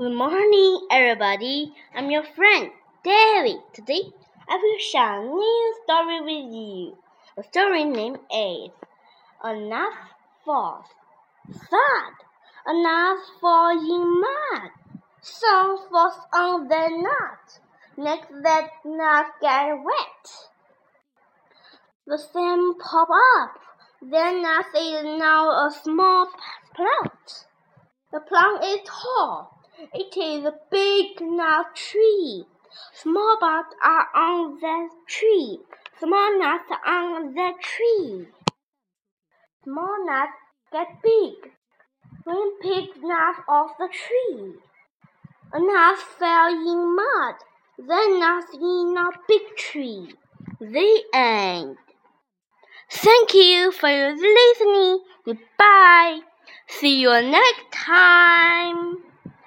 Good morning, everybody. I'm your friend, David. Today, I will share a new story with you. The story name is A Nut Falls. Thud, enough falling mud. Some falls on the nut. Next, that nut get wet. The stem pop up. Then nut is now a small plant. The plant is tall. It is a big nut tree. Small buds are on the tree. Small nuts on the tree. Small nuts get big. When pick nuts off the tree. A nut fell in mud. then nuts in a big tree. The end. Thank you for your listening. Goodbye. See you next time.